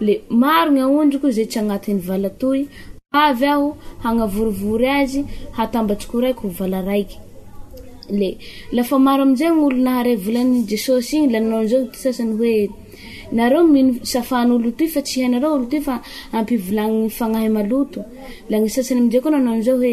Le maro gny aondriko izay tsy agnatin'ny vala toy, avy aho hagnavorivory azy hatambatsy ko raiko ho vala raiky. Le lafa maro amin'izay gny olo naharay volan'i Jesosy igny, le nanao an'izao ty sasany hoe, Nareo mino safan'olo toy fa tsy hainareo olo toy fa ampivolagny fagnahy maloto. La gny sasany amin'izay koa nanao an'izao hoe,